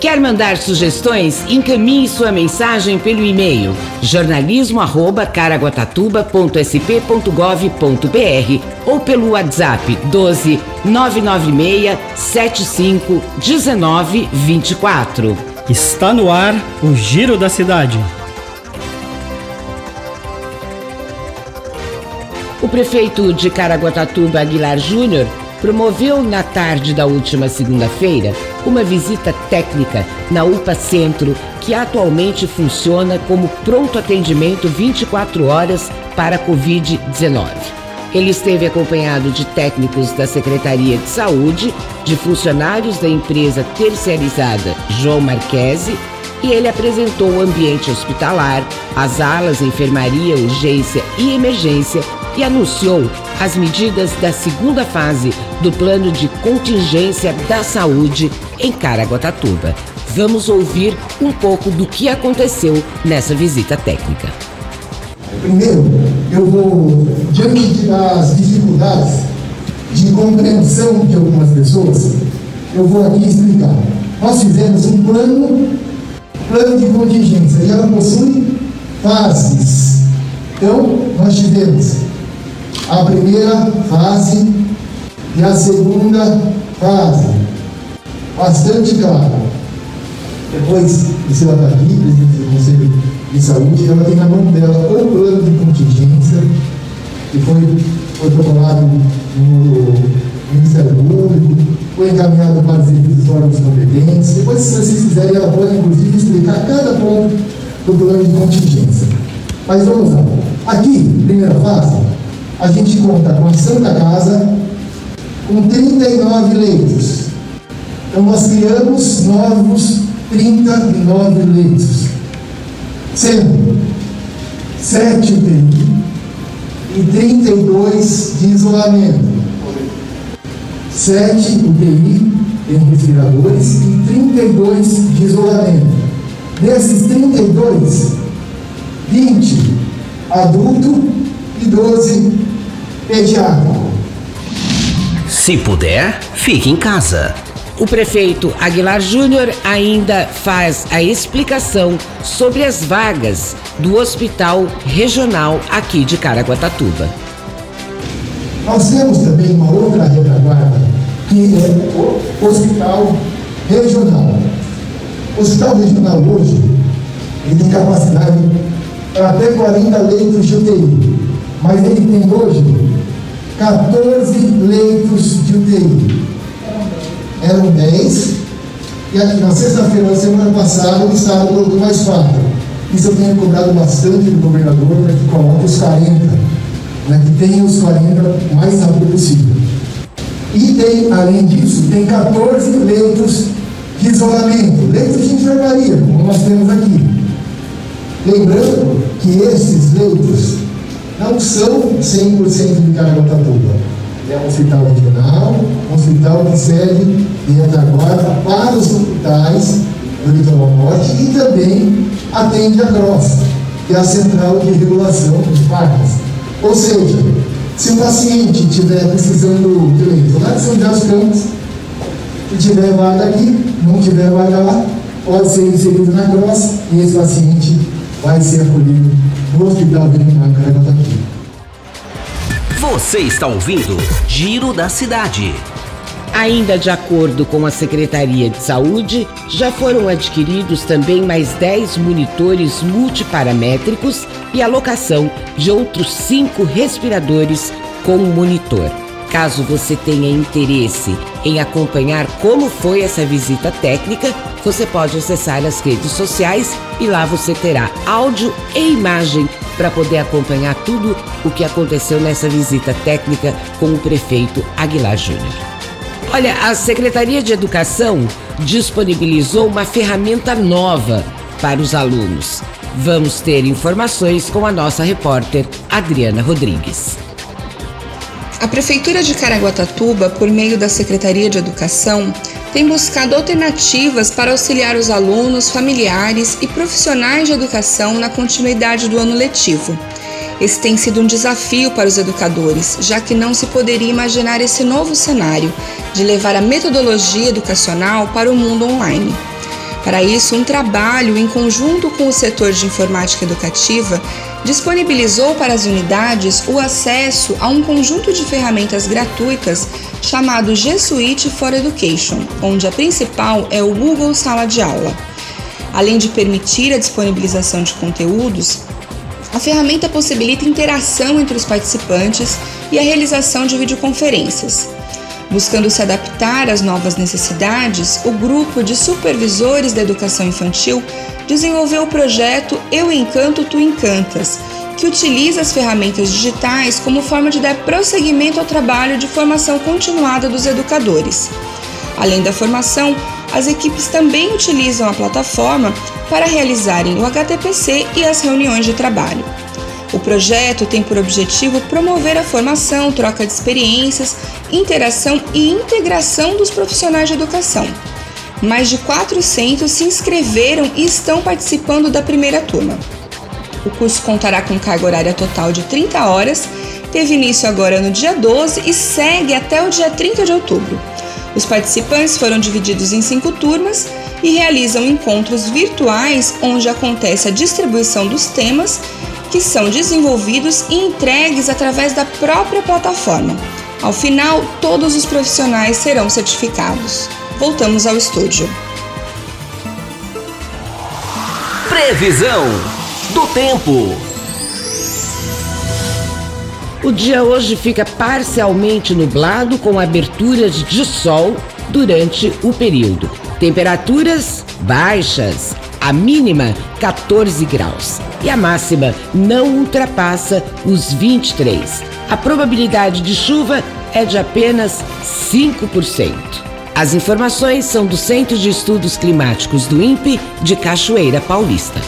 Quer mandar sugestões? Encaminhe sua mensagem pelo e-mail jornalismo@caraguatatuba.sp.gov.br ou pelo WhatsApp 12 996 75 19 24. Está no ar o Giro da Cidade. O prefeito de Caraguatatuba, Aguilar Júnior, promoveu na tarde da última segunda-feira uma visita técnica na UPA Centro, que atualmente funciona como pronto atendimento 24 horas para a Covid-19. Ele esteve acompanhado de técnicos da Secretaria de Saúde, de funcionários da empresa terceirizada João Marquese e ele apresentou o ambiente hospitalar, as alas, enfermaria, urgência e emergência e anunciou as medidas da segunda fase do plano de contingência da saúde em Caraguatatuba. Vamos ouvir um pouco do que aconteceu nessa visita técnica. Primeiro, eu vou, diante das dificuldades de compreensão de algumas pessoas, eu vou aqui explicar. Nós fizemos um plano, plano de contingência, e ela possui fases. Então, nós tivemos a primeira fase e a segunda fase. Bastante claro. Depois, você vai aqui, presidente do Conselho de Saúde, ela tem na mão dela o plano de contingência que foi protocolado no Ministério Público, foi encaminhado para os serviços órgãos competentes. Depois, se vocês quiserem, ela pode, inclusive, explicar cada ponto do plano de contingência. Mas vamos lá. Aqui, primeira fase, a gente conta com a Santa Casa, com 39 leitos. Então nós criamos novos 39 leitos, sendo 7 UTI e 32 de isolamento. 7 UTI em respiradores e 32 de isolamento. Desses 32, 20 adulto e 12 pediátrico. Se puder, fique em casa. O prefeito Aguilar Júnior ainda faz a explicação sobre as vagas do hospital regional aqui de Caraguatatuba. Nós temos também uma outra retaguarda, que é o hospital regional. O hospital regional hoje ele tem capacidade para até 40 leitos de UTI, mas ele tem hoje 14 leitos de UTI. Eram 10, e aqui na sexta-feira da semana passada o Estado colocou mais 4. Isso eu tenho cobrado bastante do governador para que coloque os 40, né, que tenha os 40 o mais rápido possível. E tem, além disso, tem 14 leitos de isolamento, leitos de enfermaria, como nós temos aqui. Lembrando que esses leitos não são 100% de Caraguatatuba. É um hospital regional, um hospital que serve de retaguarda para os hospitais do litoral norte e também atende a CROSS, que é a Central de Regulação de Parques. Ou seja, se o paciente estiver precisando de leito lá de São José dos Campos, e tiver vaga aqui, não tiver vaga lá, pode ser inserido na CROSS e esse paciente vai ser acolhido no Hospital Veterinário Caraguatatuba. Você está ouvindo Giro da Cidade. Ainda de acordo com a Secretaria de Saúde, já foram adquiridos também mais 10 monitores multiparamétricos e a locação de outros 5 respiradores com monitor. Caso você tenha interesse em acompanhar como foi essa visita técnica, você pode acessar as redes sociais e lá você terá áudio e imagem para poder acompanhar tudo o que aconteceu nessa visita técnica com o prefeito Aguilar Júnior. Olha, a Secretaria de Educação disponibilizou uma ferramenta nova para os alunos. Vamos ter informações com a nossa repórter Adriana Rodrigues. A Prefeitura de Caraguatatuba, por meio da Secretaria de Educação, tem buscado alternativas para auxiliar os alunos, familiares e profissionais de educação na continuidade do ano letivo. Esse tem sido um desafio para os educadores, já que não se poderia imaginar esse novo cenário de levar a metodologia educacional para o mundo online. Para isso, um trabalho em conjunto com o setor de informática educativa disponibilizou para as unidades o acesso a um conjunto de ferramentas gratuitas chamado G Suite for Education, onde a principal é o Google Sala de Aula. Além de permitir a disponibilização de conteúdos, a ferramenta possibilita interação entre os participantes e a realização de videoconferências. Buscando se adaptar às novas necessidades, o grupo de supervisores da educação infantil desenvolveu o projeto Eu Encanto, Tu Encantas, que utiliza as ferramentas digitais como forma de dar prosseguimento ao trabalho de formação continuada dos educadores. Além da formação, as equipes também utilizam a plataforma para realizarem o HTPC e as reuniões de trabalho. O projeto tem por objetivo promover a formação, troca de experiências, interação e integração dos profissionais de educação. Mais de 400 se inscreveram e estão participando da primeira turma. O curso contará com carga horária total de 30 horas, teve início agora no dia 12 e segue até o dia 30 de outubro. Os participantes foram divididos em cinco turmas e realizam encontros virtuais onde acontece a distribuição dos temas que são desenvolvidos e entregues através da própria plataforma. Ao final, todos os profissionais serão certificados. Voltamos ao estúdio. Previsão do tempo. O dia hoje fica parcialmente nublado com aberturas de sol durante o período. Temperaturas baixas, a mínima 14 graus e a máxima não ultrapassa os 23. A probabilidade de chuva é de apenas 5%. As informações são do Centro de Estudos Climáticos do INPE de Cachoeira Paulista.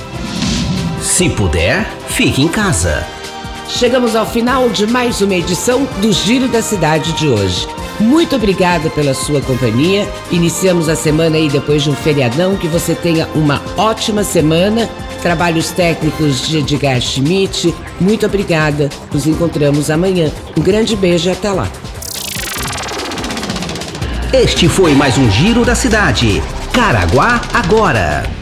Se puder, fique em casa. Chegamos ao final de mais uma edição do Giro da Cidade de hoje. Muito obrigada pela sua companhia. Iniciamos a semana aí depois de um feriadão. Que você tenha uma ótima semana. Trabalhos técnicos de Edgar Schmidt. Muito obrigada. Nos encontramos amanhã. Um grande beijo e até lá. Este foi mais um Giro da Cidade. Caraguá agora.